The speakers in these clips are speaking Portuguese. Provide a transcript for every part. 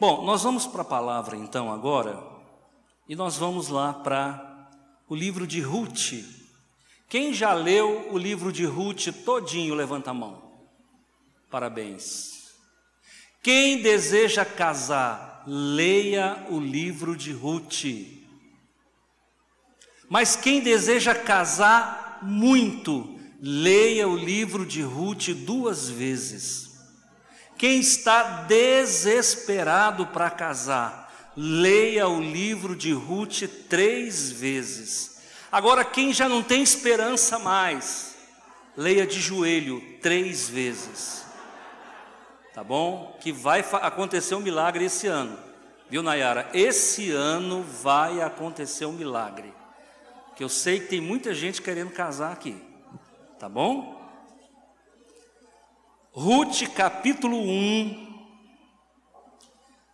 Bom, nós vamos para a palavra então agora, e nós vamos lá para o livro de Ruth. Quem já leu o livro de Ruth todinho, levanta a mão. Parabéns. Quem deseja casar, leia o livro de Ruth. Mas quem deseja casar muito, leia o livro de Ruth duas vezes. Quem está desesperado para casar, leia o livro de Ruth três vezes. Agora, quem já não tem esperança mais, leia de joelho três vezes. Tá bom? Que vai acontecer um milagre esse ano. Viu, Nayara? Esse ano vai acontecer um milagre. Que eu sei que tem muita gente querendo casar aqui. Tá bom? Ruth capítulo 1,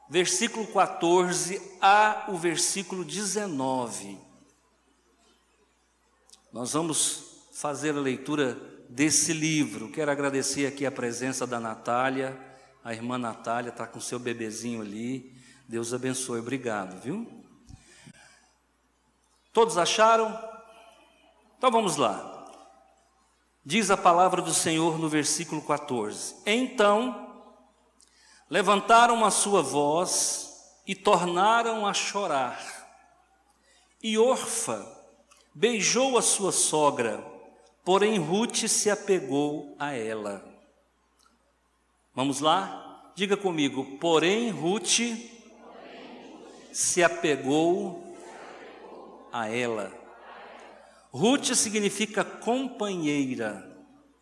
versículo 14 a o versículo 19. Nós vamos fazer a leitura desse livro. Quero agradecer aqui a presença da Natália, a irmã Natália está com seu bebezinho ali. Deus abençoe, obrigado, viu? Todos acharam? Então vamos lá. Diz a palavra do Senhor no versículo 14: Então levantaram a sua voz e tornaram a chorar. E Orfa beijou a sua sogra, porém Ruth se apegou a ela. Vamos lá? Diga comigo, porém Ruth se apegou a ela. Ruth significa companheira,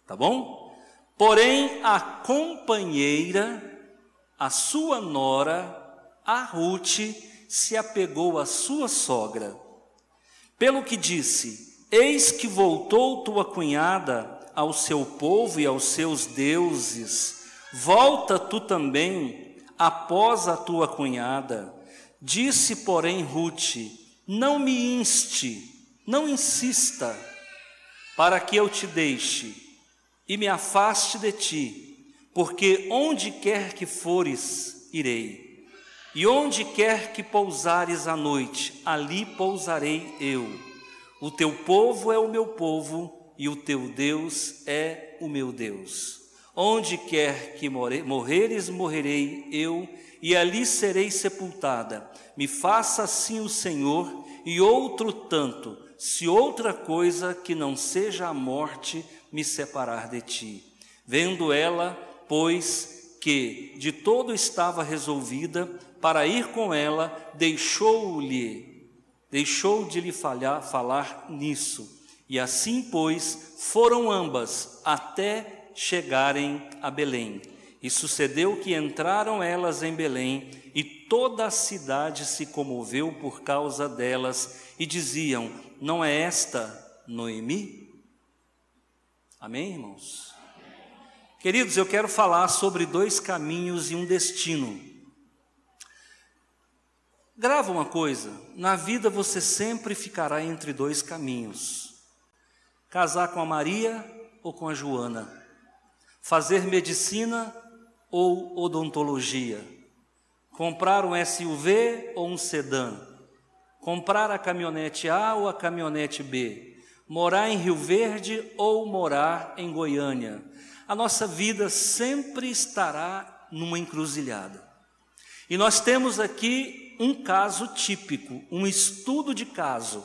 tá bom? Porém, a companheira, a sua nora, a Ruth, se apegou à sua sogra. Pelo que disse: Eis que voltou tua cunhada ao seu povo e aos seus deuses. Volta tu também após a tua cunhada. Disse, porém, Ruth: Não me inste não insista para que eu te deixe e me afaste de ti, porque onde quer que fores, irei, e onde quer que pousares à noite, ali pousarei eu. O teu povo é o meu povo, e o teu Deus é o meu Deus. Onde quer que morreres, morrerei eu, e ali serei sepultada. Me faça assim o Senhor, e outro tanto, se outra coisa que não seja a morte me separar de ti. Vendo ela, pois, que de todo estava resolvida para ir com ela, deixou-lhe, deixou de lhe falhar, falar nisso. E assim, pois, foram ambas até chegarem a Belém. E sucedeu que entraram elas em Belém, e toda a cidade se comoveu por causa delas, e diziam: não é esta Noemi? Amém, irmãos? Queridos, eu quero falar sobre dois caminhos e um destino. Grava uma coisa: na vida você sempre ficará entre dois caminhos: casar com a Maria ou com a Joana, fazer medicina ou odontologia, comprar um SUV ou um sedã comprar a caminhonete A ou a caminhonete B, morar em Rio Verde ou morar em Goiânia. A nossa vida sempre estará numa encruzilhada. E nós temos aqui um caso típico, um estudo de caso,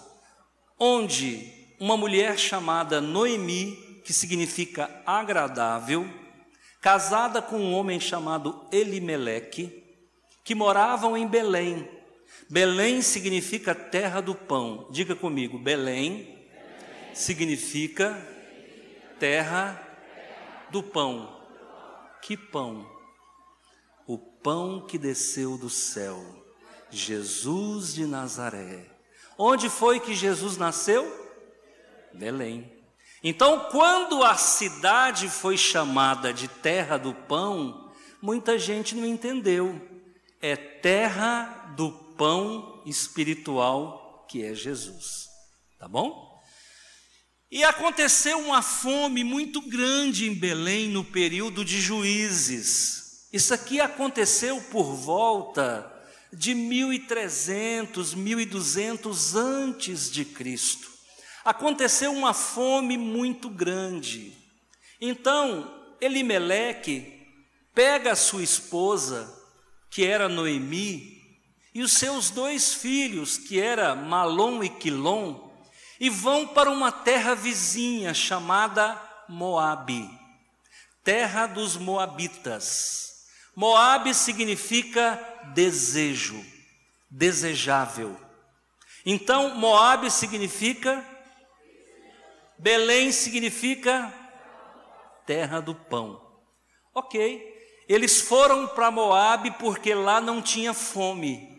onde uma mulher chamada Noemi, que significa agradável, casada com um homem chamado Elimeleque, que moravam em Belém, Belém significa terra do pão. Diga comigo, Belém significa terra do pão. Que pão? O pão que desceu do céu, Jesus de Nazaré. Onde foi que Jesus nasceu? Belém. Então, quando a cidade foi chamada de terra do pão, muita gente não entendeu. É terra do pão espiritual que é Jesus. Tá bom? E aconteceu uma fome muito grande em Belém no período de juízes. Isso aqui aconteceu por volta de 1300, 1200 antes de Cristo. Aconteceu uma fome muito grande. Então, Elimeleque pega sua esposa, que era Noemi, e os seus dois filhos, que era Malom e Quilom, e vão para uma terra vizinha chamada Moabe, terra dos moabitas. Moabe significa desejo, desejável. Então, Moabe significa Belém significa terra do pão. OK. Eles foram para Moabe porque lá não tinha fome.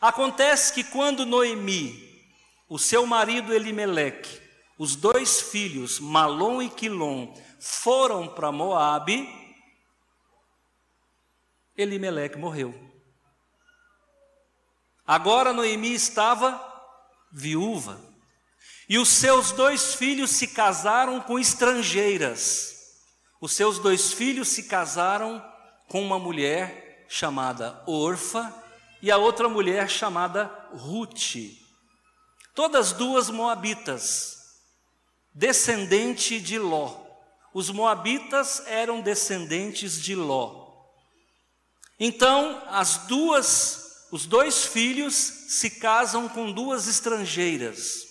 Acontece que quando Noemi, o seu marido Elimeleque, os dois filhos, Malom e Quilom, foram para Moabe, Elimeleque morreu. Agora Noemi estava viúva. E os seus dois filhos se casaram com estrangeiras. Os seus dois filhos se casaram com uma mulher chamada Orfa e a outra mulher chamada Ruth. Todas duas moabitas, descendente de Ló. Os moabitas eram descendentes de Ló. Então, as duas, os dois filhos se casam com duas estrangeiras.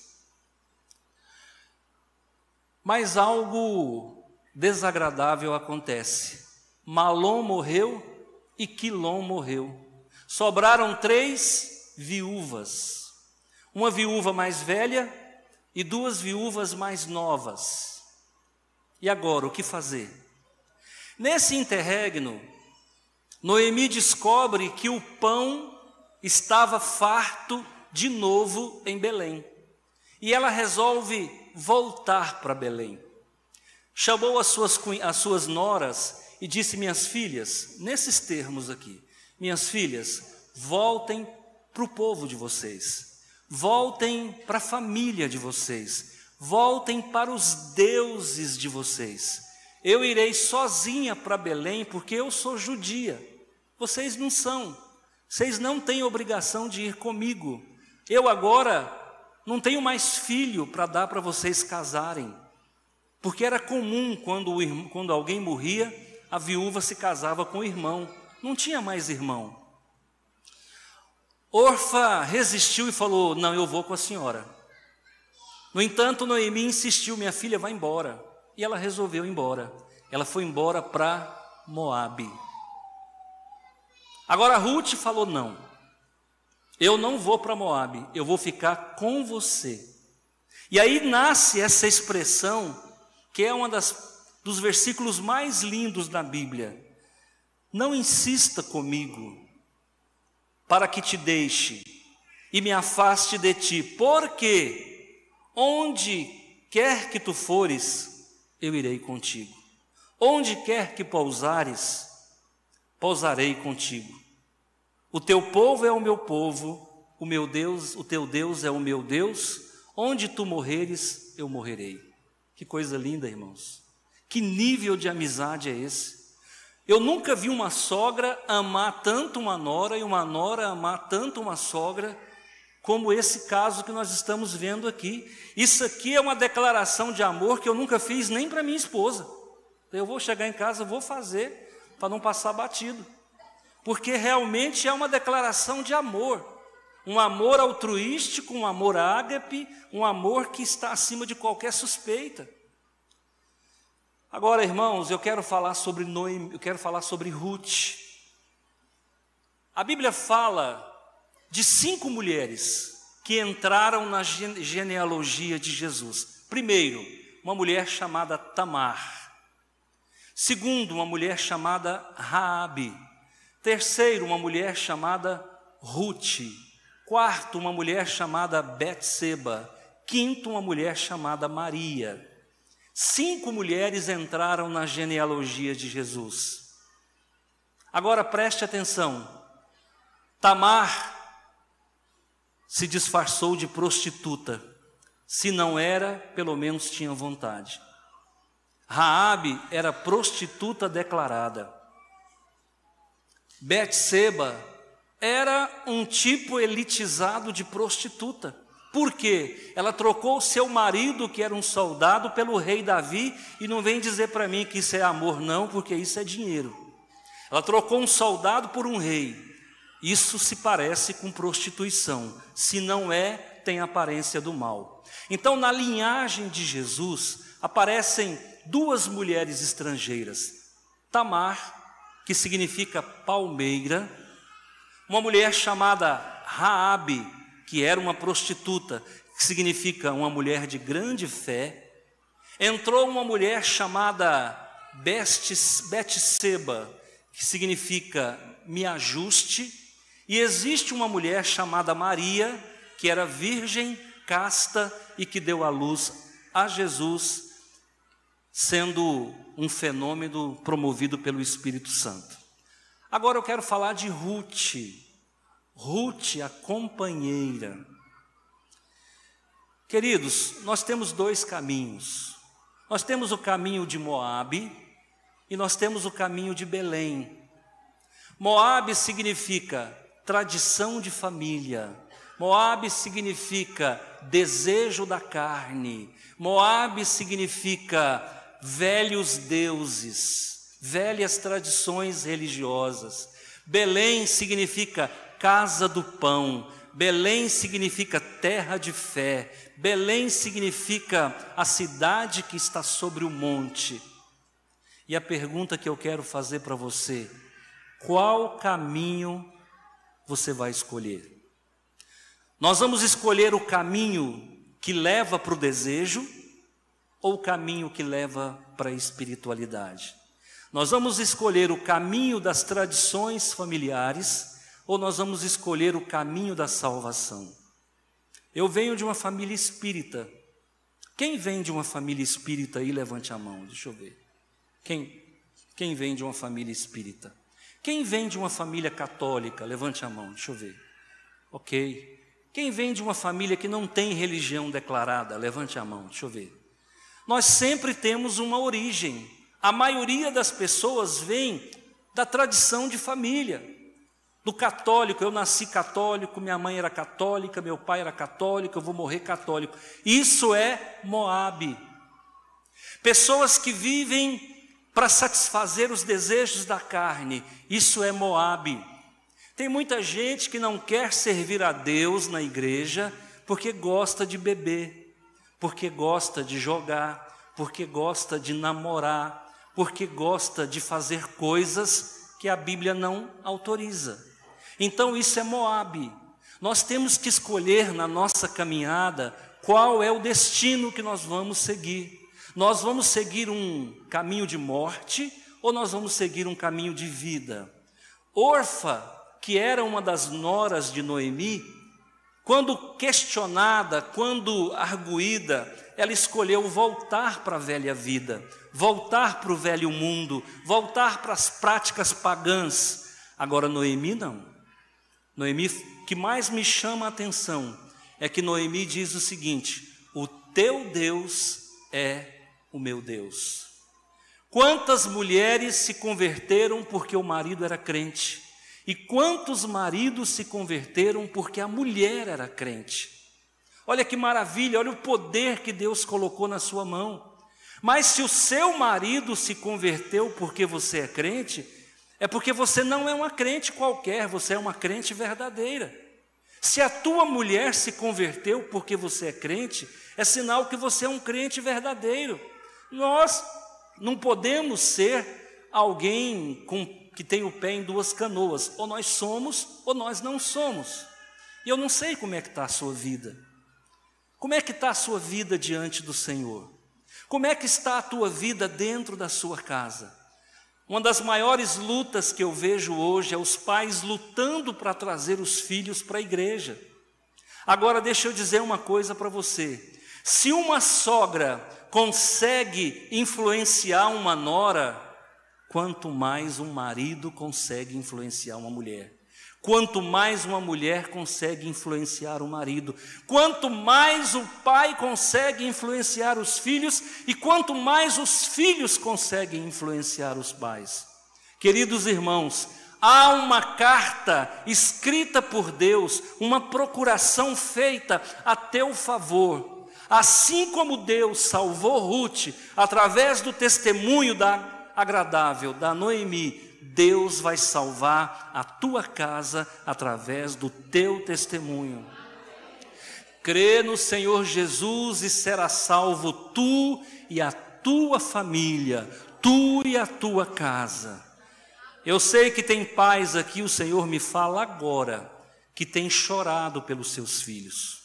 Mas algo desagradável acontece. Malom morreu e Quilom morreu sobraram três viúvas, uma viúva mais velha e duas viúvas mais novas. E agora, o que fazer? Nesse interregno, Noemi descobre que o pão estava farto de novo em Belém. E ela resolve voltar para Belém. Chamou as suas, as suas noras e disse: Minhas filhas, nesses termos aqui, minhas filhas, voltem para o povo de vocês, voltem para a família de vocês, voltem para os deuses de vocês. Eu irei sozinha para Belém porque eu sou judia, vocês não são, vocês não têm obrigação de ir comigo. Eu agora não tenho mais filho para dar para vocês casarem, porque era comum quando, o, quando alguém morria, a viúva se casava com o irmão não tinha mais irmão. Orfa resistiu e falou: Não, eu vou com a senhora. No entanto, Noemi insistiu: Minha filha, vai embora. E ela resolveu ir embora. Ela foi embora para Moabe. Agora Ruth falou: Não, eu não vou para Moabe, eu vou ficar com você. E aí nasce essa expressão, que é uma das, dos versículos mais lindos da Bíblia. Não insista comigo para que te deixe e me afaste de ti, porque onde quer que tu fores, eu irei contigo. Onde quer que pousares, pousarei contigo. O teu povo é o meu povo, o meu Deus, o teu Deus é o meu Deus. Onde tu morreres, eu morrerei. Que coisa linda, irmãos. Que nível de amizade é esse? Eu nunca vi uma sogra amar tanto uma nora e uma nora amar tanto uma sogra, como esse caso que nós estamos vendo aqui. Isso aqui é uma declaração de amor que eu nunca fiz nem para minha esposa. Eu vou chegar em casa, vou fazer para não passar batido. Porque realmente é uma declaração de amor. Um amor altruístico, um amor ágape, um amor que está acima de qualquer suspeita. Agora, irmãos, eu quero falar sobre Noemi, eu quero falar sobre Ruth. A Bíblia fala de cinco mulheres que entraram na genealogia de Jesus. Primeiro, uma mulher chamada Tamar. Segundo, uma mulher chamada Raabe. Terceiro, uma mulher chamada Ruth. Quarto, uma mulher chamada Betseba. Quinto, uma mulher chamada Maria. Cinco mulheres entraram na genealogia de Jesus. Agora preste atenção: Tamar se disfarçou de prostituta. Se não era, pelo menos tinha vontade. Raabe era prostituta declarada. Betseba era um tipo elitizado de prostituta. Por quê? Ela trocou seu marido, que era um soldado, pelo rei Davi, e não vem dizer para mim que isso é amor, não, porque isso é dinheiro. Ela trocou um soldado por um rei. Isso se parece com prostituição. Se não é, tem aparência do mal. Então, na linhagem de Jesus, aparecem duas mulheres estrangeiras: Tamar, que significa palmeira, uma mulher chamada Raabe, que era uma prostituta, que significa uma mulher de grande fé. Entrou uma mulher chamada Betseba, que significa me ajuste, e existe uma mulher chamada Maria, que era virgem, casta e que deu à luz a Jesus, sendo um fenômeno promovido pelo Espírito Santo. Agora eu quero falar de Ruth. Ruth, a companheira. Queridos, nós temos dois caminhos. Nós temos o caminho de Moabe e nós temos o caminho de Belém. Moabe significa tradição de família. Moabe significa desejo da carne. Moabe significa velhos deuses, velhas tradições religiosas. Belém significa casa do pão. Belém significa terra de fé. Belém significa a cidade que está sobre o monte. E a pergunta que eu quero fazer para você: qual caminho você vai escolher? Nós vamos escolher o caminho que leva para o desejo ou o caminho que leva para a espiritualidade? Nós vamos escolher o caminho das tradições familiares ou nós vamos escolher o caminho da salvação? Eu venho de uma família espírita. Quem vem de uma família espírita aí, levante a mão, deixa eu ver. Quem, quem vem de uma família espírita? Quem vem de uma família católica? Levante a mão, deixa eu ver. Ok. Quem vem de uma família que não tem religião declarada? Levante a mão, deixa eu ver. Nós sempre temos uma origem. A maioria das pessoas vem da tradição de família do católico, eu nasci católico, minha mãe era católica, meu pai era católico, eu vou morrer católico. Isso é Moabe. Pessoas que vivem para satisfazer os desejos da carne, isso é Moabe. Tem muita gente que não quer servir a Deus na igreja porque gosta de beber, porque gosta de jogar, porque gosta de namorar, porque gosta de fazer coisas que a Bíblia não autoriza. Então isso é Moabe. Nós temos que escolher na nossa caminhada qual é o destino que nós vamos seguir. Nós vamos seguir um caminho de morte ou nós vamos seguir um caminho de vida? Orfa, que era uma das noras de Noemi, quando questionada, quando arguída, ela escolheu voltar para a velha vida, voltar para o velho mundo, voltar para as práticas pagãs. Agora Noemi não. Noemi, o que mais me chama a atenção é que Noemi diz o seguinte: O teu Deus é o meu Deus. Quantas mulheres se converteram porque o marido era crente? E quantos maridos se converteram porque a mulher era crente? Olha que maravilha, olha o poder que Deus colocou na sua mão. Mas se o seu marido se converteu porque você é crente, é porque você não é uma crente qualquer, você é uma crente verdadeira. Se a tua mulher se converteu porque você é crente, é sinal que você é um crente verdadeiro. Nós não podemos ser alguém com, que tem o pé em duas canoas, ou nós somos ou nós não somos. E eu não sei como é que está a sua vida. Como é que está a sua vida diante do Senhor? Como é que está a tua vida dentro da sua casa? Uma das maiores lutas que eu vejo hoje é os pais lutando para trazer os filhos para a igreja. Agora, deixa eu dizer uma coisa para você: se uma sogra consegue influenciar uma nora, quanto mais um marido consegue influenciar uma mulher. Quanto mais uma mulher consegue influenciar o marido, quanto mais o pai consegue influenciar os filhos e quanto mais os filhos conseguem influenciar os pais. Queridos irmãos, Há uma carta escrita por Deus, uma procuração feita a teu favor. Assim como Deus salvou Ruth através do testemunho da agradável da Noemi, Deus vai salvar a tua casa através do teu testemunho. Crê no Senhor Jesus e será salvo tu e a tua família, tu e a tua casa. Eu sei que tem pais aqui, o Senhor me fala agora, que tem chorado pelos seus filhos.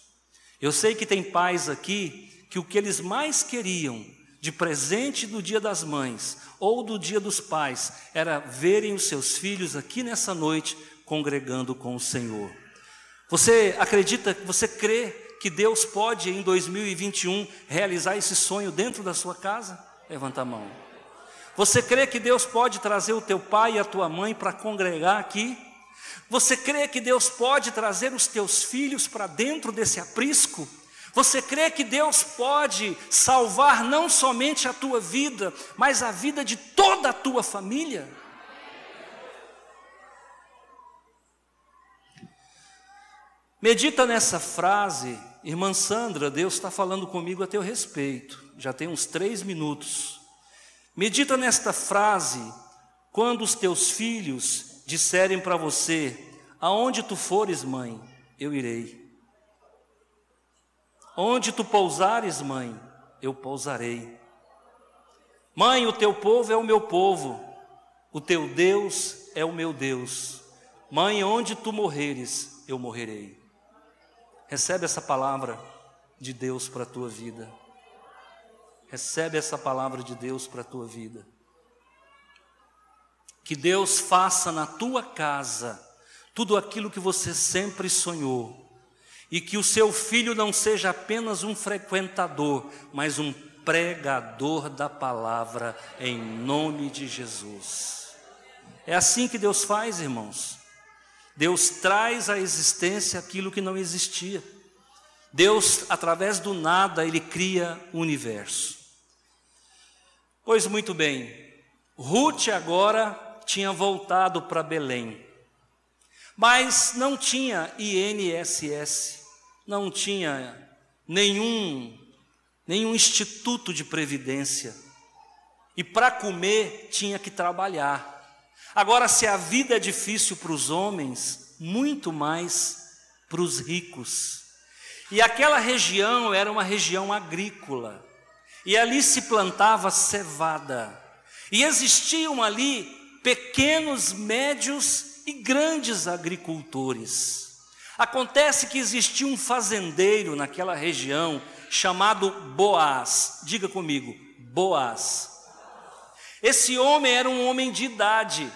Eu sei que tem pais aqui que o que eles mais queriam de presente do Dia das Mães ou do Dia dos Pais era verem os seus filhos aqui nessa noite congregando com o Senhor. Você acredita, você crê que Deus pode em 2021 realizar esse sonho dentro da sua casa? Levanta a mão. Você crê que Deus pode trazer o teu pai e a tua mãe para congregar aqui? Você crê que Deus pode trazer os teus filhos para dentro desse aprisco? Você crê que Deus pode salvar não somente a tua vida, mas a vida de toda a tua família? Medita nessa frase, irmã Sandra, Deus está falando comigo a teu respeito, já tem uns três minutos. Medita nesta frase quando os teus filhos disserem para você: Aonde tu fores, mãe, eu irei. Onde tu pousares, mãe, eu pousarei. Mãe, o teu povo é o meu povo, o teu Deus é o meu Deus. Mãe, onde tu morreres, eu morrerei. Recebe essa palavra de Deus para a tua vida. Recebe essa palavra de Deus para a tua vida. Que Deus faça na tua casa tudo aquilo que você sempre sonhou. E que o seu filho não seja apenas um frequentador, mas um pregador da palavra, em nome de Jesus. É assim que Deus faz, irmãos. Deus traz à existência aquilo que não existia. Deus, através do nada, Ele cria o universo. Pois muito bem, Ruth agora tinha voltado para Belém, mas não tinha INSS, não tinha nenhum, nenhum instituto de previdência, e para comer tinha que trabalhar. Agora, se a vida é difícil para os homens, muito mais para os ricos. E aquela região era uma região agrícola. E ali se plantava cevada. E existiam ali pequenos, médios e grandes agricultores. Acontece que existia um fazendeiro naquela região chamado Boaz. Diga comigo, Boaz. Esse homem era um homem de idade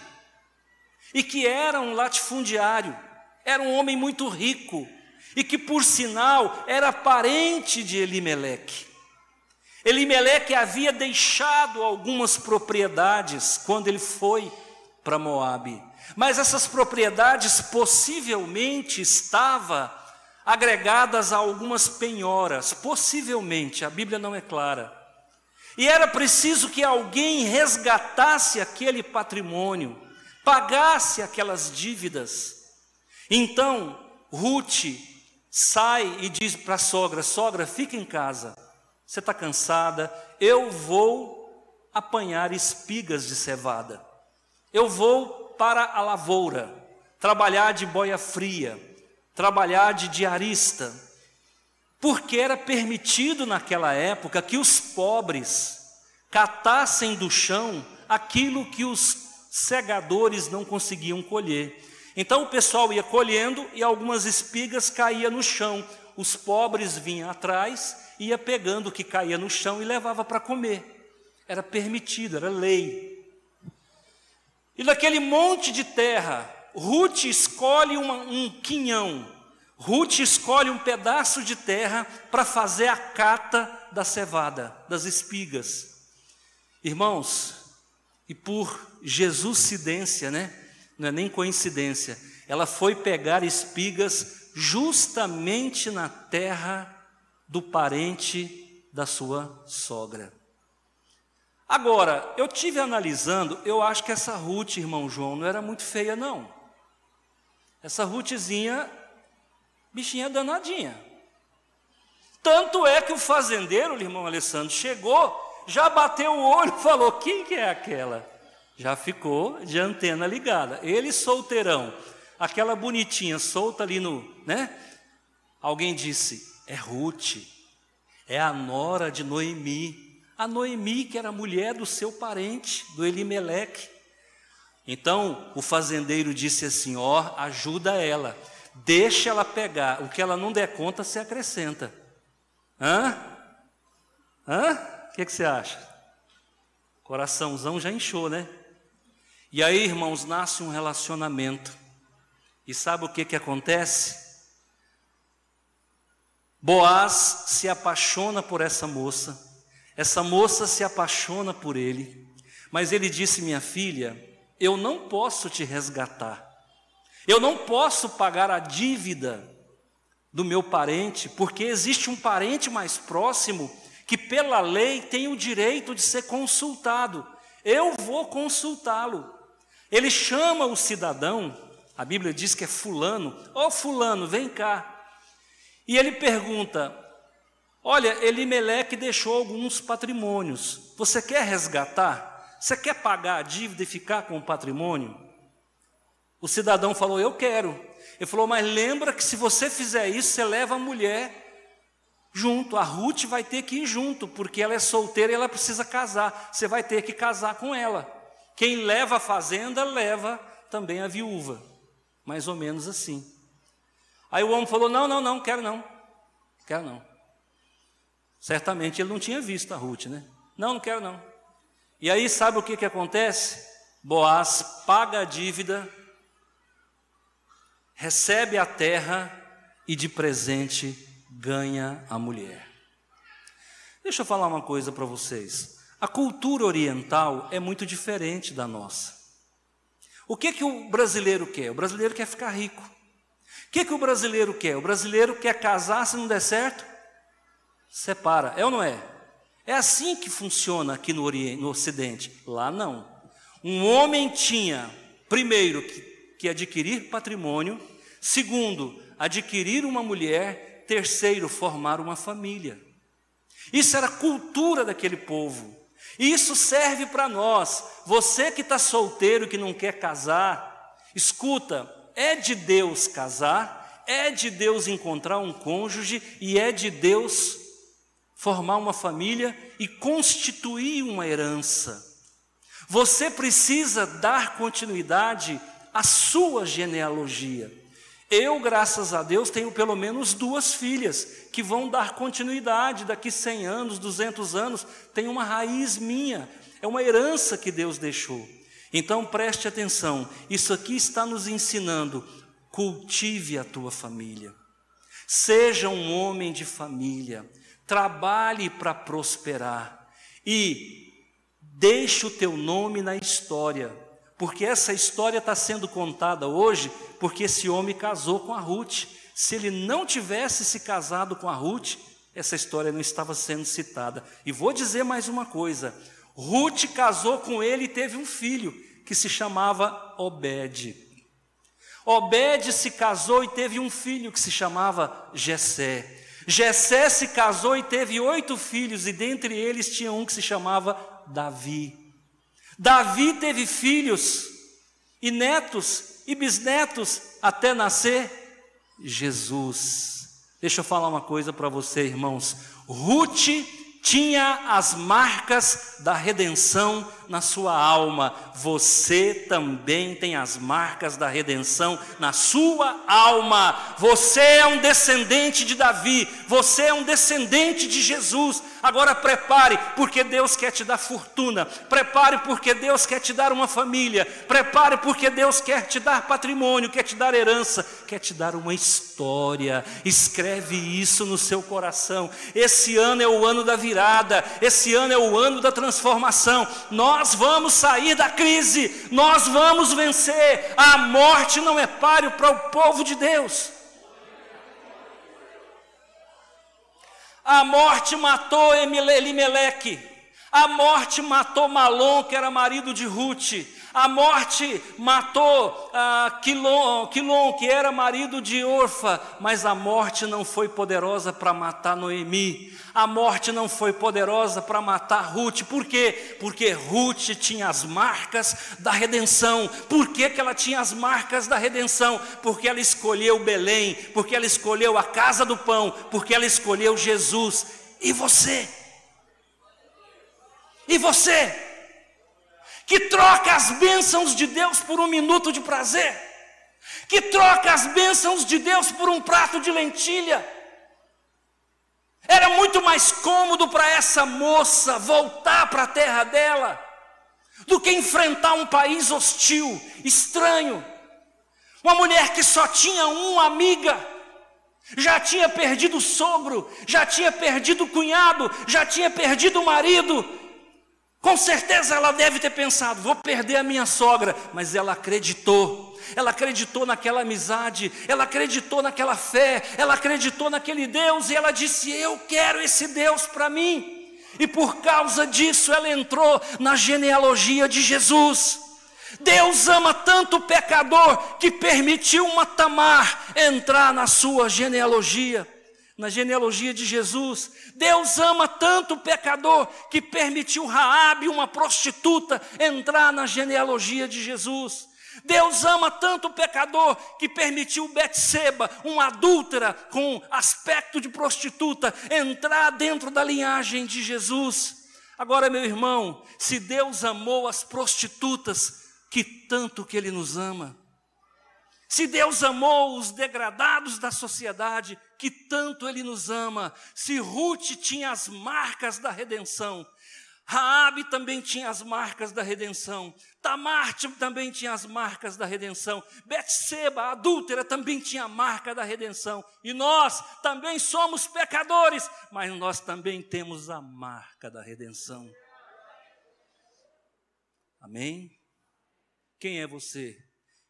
e que era um latifundiário, era um homem muito rico e que, por sinal, era parente de Elimeleque. Elimeleque havia deixado algumas propriedades quando ele foi para Moabe. Mas essas propriedades possivelmente estavam agregadas a algumas penhoras, possivelmente, a Bíblia não é clara. E era preciso que alguém resgatasse aquele patrimônio, pagasse aquelas dívidas. Então, Ruth sai e diz para a sogra: Sogra, fica em casa você está cansada, eu vou apanhar espigas de cevada. Eu vou para a lavoura, trabalhar de boia fria, trabalhar de diarista, porque era permitido naquela época que os pobres catassem do chão aquilo que os segadores não conseguiam colher. Então o pessoal ia colhendo e algumas espigas caíam no chão. Os pobres vinham atrás ia pegando o que caía no chão e levava para comer. Era permitido, era lei. E naquele monte de terra, Ruth escolhe uma, um quinhão, Ruth escolhe um pedaço de terra para fazer a cata da cevada, das espigas. Irmãos, e por Jesuscidência, né? Não é nem coincidência. Ela foi pegar espigas justamente na terra do parente da sua sogra. Agora, eu tive analisando, eu acho que essa Ruth, irmão João, não era muito feia, não. Essa Ruthzinha, bichinha danadinha. Tanto é que o fazendeiro, o irmão Alessandro, chegou, já bateu o olho e falou: quem que é aquela? Já ficou de antena ligada. Ele solteirão, aquela bonitinha solta ali no, né? Alguém disse: é Ruth, é a nora de Noemi. A Noemi, que era mulher do seu parente, do Elimeleque. Então o fazendeiro disse assim: ó, ajuda ela, deixa ela pegar, o que ela não der conta se acrescenta. Hã? Hã? O que, que você acha? Coraçãozão já inchou, né? E aí, irmãos, nasce um relacionamento. E sabe o que, que acontece? Boaz se apaixona por essa moça, essa moça se apaixona por ele, mas ele disse: Minha filha, eu não posso te resgatar, eu não posso pagar a dívida do meu parente, porque existe um parente mais próximo que, pela lei, tem o direito de ser consultado. Eu vou consultá-lo. Ele chama o cidadão, a Bíblia diz que é Fulano, ó oh, Fulano, vem cá. E ele pergunta: Olha, Elimeleque deixou alguns patrimônios, você quer resgatar? Você quer pagar a dívida e ficar com o patrimônio? O cidadão falou: Eu quero. Ele falou: Mas lembra que se você fizer isso, você leva a mulher junto. A Ruth vai ter que ir junto, porque ela é solteira e ela precisa casar. Você vai ter que casar com ela. Quem leva a fazenda, leva também a viúva. Mais ou menos assim. Aí o homem falou: Não, não, não, quero não. Quero não. Certamente ele não tinha visto a Ruth, né? Não, não quero não. E aí sabe o que, que acontece? Boaz paga a dívida recebe a terra e de presente ganha a mulher. Deixa eu falar uma coisa para vocês. A cultura oriental é muito diferente da nossa. O que que o brasileiro quer? O brasileiro quer ficar rico. O que que o brasileiro quer? O brasileiro quer casar, se não der certo, separa. É ou não é? É assim que funciona aqui no, Oriente, no Ocidente. Lá não. Um homem tinha, primeiro, que que adquirir patrimônio, segundo, adquirir uma mulher, terceiro, formar uma família. Isso era cultura daquele povo. E isso serve para nós. Você que está solteiro, que não quer casar, escuta, é de Deus casar, é de Deus encontrar um cônjuge e é de Deus formar uma família e constituir uma herança. Você precisa dar continuidade a sua genealogia. Eu, graças a Deus, tenho pelo menos duas filhas que vão dar continuidade daqui 100 anos, 200 anos, tem uma raiz minha, é uma herança que Deus deixou. Então preste atenção, isso aqui está nos ensinando: cultive a tua família, seja um homem de família, trabalhe para prosperar e deixe o teu nome na história porque essa história está sendo contada hoje porque esse homem casou com a Ruth. Se ele não tivesse se casado com a Ruth, essa história não estava sendo citada. E vou dizer mais uma coisa: Ruth casou com ele e teve um filho que se chamava Obed. Obed se casou e teve um filho que se chamava Jessé. Jessé se casou e teve oito filhos, e dentre eles tinha um que se chamava Davi. Davi teve filhos e netos e bisnetos até nascer Jesus. Deixa eu falar uma coisa para você, irmãos. Ruth tinha as marcas da redenção na sua alma, você também tem as marcas da redenção na sua alma. Você é um descendente de Davi, você é um descendente de Jesus. Agora prepare, porque Deus quer te dar fortuna. Prepare, porque Deus quer te dar uma família. Prepare, porque Deus quer te dar patrimônio, quer te dar herança, quer te dar uma história. Escreve isso no seu coração. Esse ano é o ano da virada, esse ano é o ano da transformação. Nós nós vamos sair da crise, nós vamos vencer. A morte não é páreo para o povo de Deus. A morte matou Elimeleque, A morte matou Malom, que era marido de Ruth. A morte matou ah, Quilom, Quilom, que era marido de Orfa. Mas a morte não foi poderosa para matar Noemi. A morte não foi poderosa para matar Ruth. Por quê? Porque Ruth tinha as marcas da redenção. Por que, que ela tinha as marcas da redenção? Porque ela escolheu Belém, porque ela escolheu a casa do pão, porque ela escolheu Jesus. E você? E você, que troca as bênçãos de Deus por um minuto de prazer, que troca as bênçãos de Deus por um prato de lentilha, era muito mais cômodo para essa moça voltar para a terra dela do que enfrentar um país hostil, estranho. Uma mulher que só tinha uma amiga, já tinha perdido o sogro, já tinha perdido o cunhado, já tinha perdido o marido, com certeza ela deve ter pensado: vou perder a minha sogra, mas ela acreditou. Ela acreditou naquela amizade, ela acreditou naquela fé, ela acreditou naquele Deus e ela disse: Eu quero esse Deus para mim. E por causa disso ela entrou na genealogia de Jesus. Deus ama tanto o pecador que permitiu uma Tamar entrar na sua genealogia na genealogia de Jesus. Deus ama tanto o pecador que permitiu Raabe, uma prostituta, entrar na genealogia de Jesus. Deus ama tanto o pecador que permitiu Betseba, uma adúltera com aspecto de prostituta, entrar dentro da linhagem de Jesus. Agora, meu irmão, se Deus amou as prostitutas, que tanto que Ele nos ama. Se Deus amou os degradados da sociedade, que tanto Ele nos ama. Se Ruth tinha as marcas da redenção, Raabe também tinha as marcas da redenção. Tamar também tinha as marcas da redenção. Betseba, a adúltera, também tinha a marca da redenção. E nós também somos pecadores, mas nós também temos a marca da redenção. Amém? Quem é você?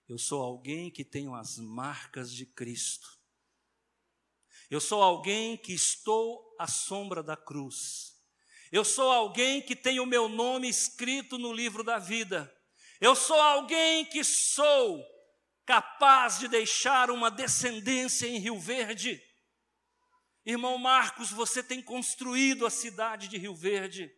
Eu sou alguém que tenho as marcas de Cristo. Eu sou alguém que estou à sombra da cruz. Eu sou alguém que tem o meu nome escrito no livro da vida. Eu sou alguém que sou capaz de deixar uma descendência em Rio Verde. Irmão Marcos, você tem construído a cidade de Rio Verde.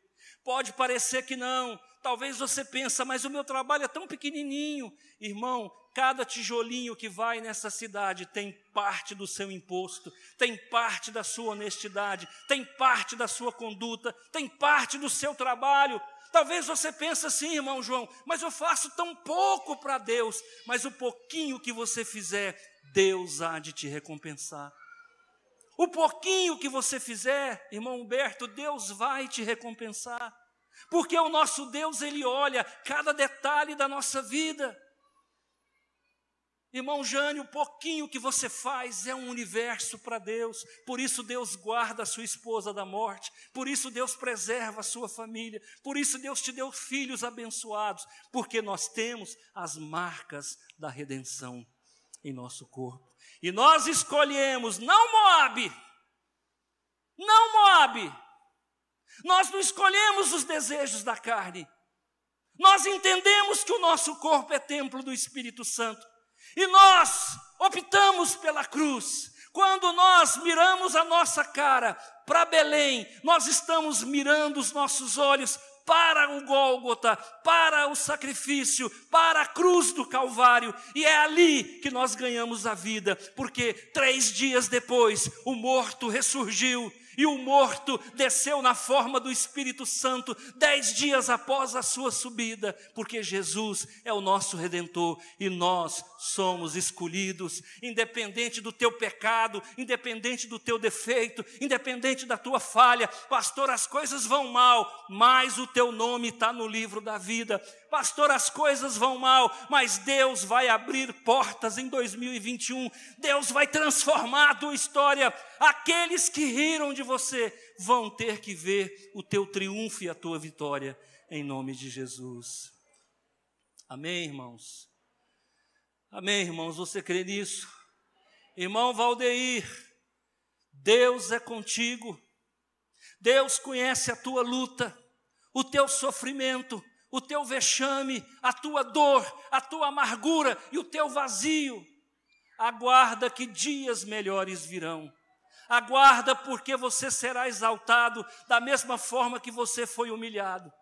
Pode parecer que não, talvez você pensa, mas o meu trabalho é tão pequenininho. Irmão, cada tijolinho que vai nessa cidade tem parte do seu imposto, tem parte da sua honestidade, tem parte da sua conduta, tem parte do seu trabalho. Talvez você pense assim, irmão João, mas eu faço tão pouco para Deus, mas o pouquinho que você fizer, Deus há de te recompensar. O pouquinho que você fizer, irmão Humberto, Deus vai te recompensar. Porque o nosso Deus, ele olha cada detalhe da nossa vida. Irmão Jânio, o pouquinho que você faz é um universo para Deus. Por isso Deus guarda a sua esposa da morte. Por isso Deus preserva a sua família. Por isso Deus te deu filhos abençoados. Porque nós temos as marcas da redenção em nosso corpo. E nós escolhemos não Moabe, não Moabe. Nós não escolhemos os desejos da carne. Nós entendemos que o nosso corpo é templo do Espírito Santo. E nós optamos pela cruz. Quando nós miramos a nossa cara para Belém, nós estamos mirando os nossos olhos para o Gólgota, para o sacrifício, para a cruz do Calvário, e é ali que nós ganhamos a vida, porque três dias depois o morto ressurgiu e o morto desceu na forma do Espírito Santo dez dias após a sua subida, porque Jesus é o nosso redentor e nós somos escolhidos, independente do teu pecado, independente do teu defeito, independente da tua falha. Pastor, as coisas vão mal, mas o teu nome está no livro da vida. Pastor, as coisas vão mal, mas Deus vai abrir portas em 2021. Deus vai transformar a tua história. Aqueles que riram de você vão ter que ver o teu triunfo e a tua vitória em nome de Jesus. Amém, irmãos? Amém, irmãos? Você crê nisso? Irmão Valdeir, Deus é contigo. Deus conhece a tua luta. o teu sofrimento, o teu vexame, a tua dor, a tua amargura e o teu vazio. Aguarda que dias melhores virão. Aguarda porque você será exaltado da mesma forma que você foi humilhado.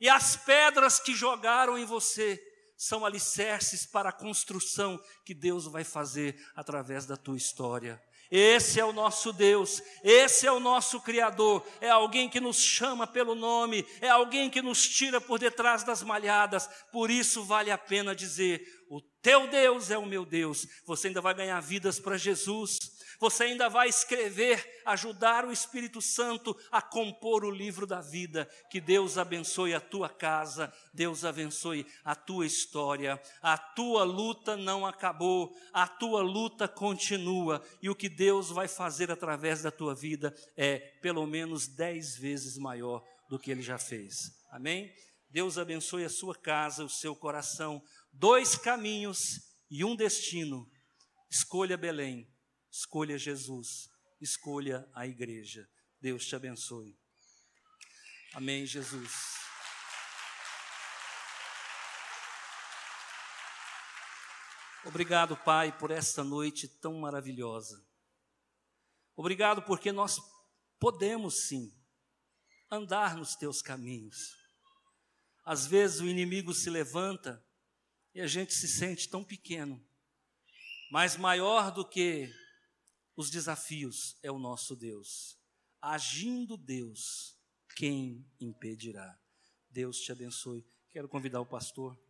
E as pedras que jogaram em você são alicerces para a construção que Deus vai fazer através da tua história. Esse é o nosso Deus, esse é o nosso Criador, é alguém que nos chama pelo nome, é alguém que nos tira por detrás das malhadas, por isso vale a pena dizer: o teu Deus é o meu Deus. Você ainda vai ganhar vidas para Jesus, você ainda vai escrever, ajudar o Espírito Santo a compor o livro da vida. Que Deus abençoe a tua casa, Deus abençoe a tua história. A tua luta não acabou, a tua luta continua. E o que Deus vai fazer através da tua vida é pelo menos dez vezes maior do que ele já fez. Amém? Deus abençoe a sua casa, o seu coração. Dois caminhos e um destino. Escolha Belém Escolha Jesus, escolha a igreja. Deus te abençoe. Amém, Jesus. Obrigado, Pai, por esta noite tão maravilhosa. Obrigado porque nós podemos sim andar nos teus caminhos. Às vezes o inimigo se levanta e a gente se sente tão pequeno, mas maior do que os desafios é o nosso Deus. Agindo Deus, quem impedirá? Deus te abençoe. Quero convidar o pastor.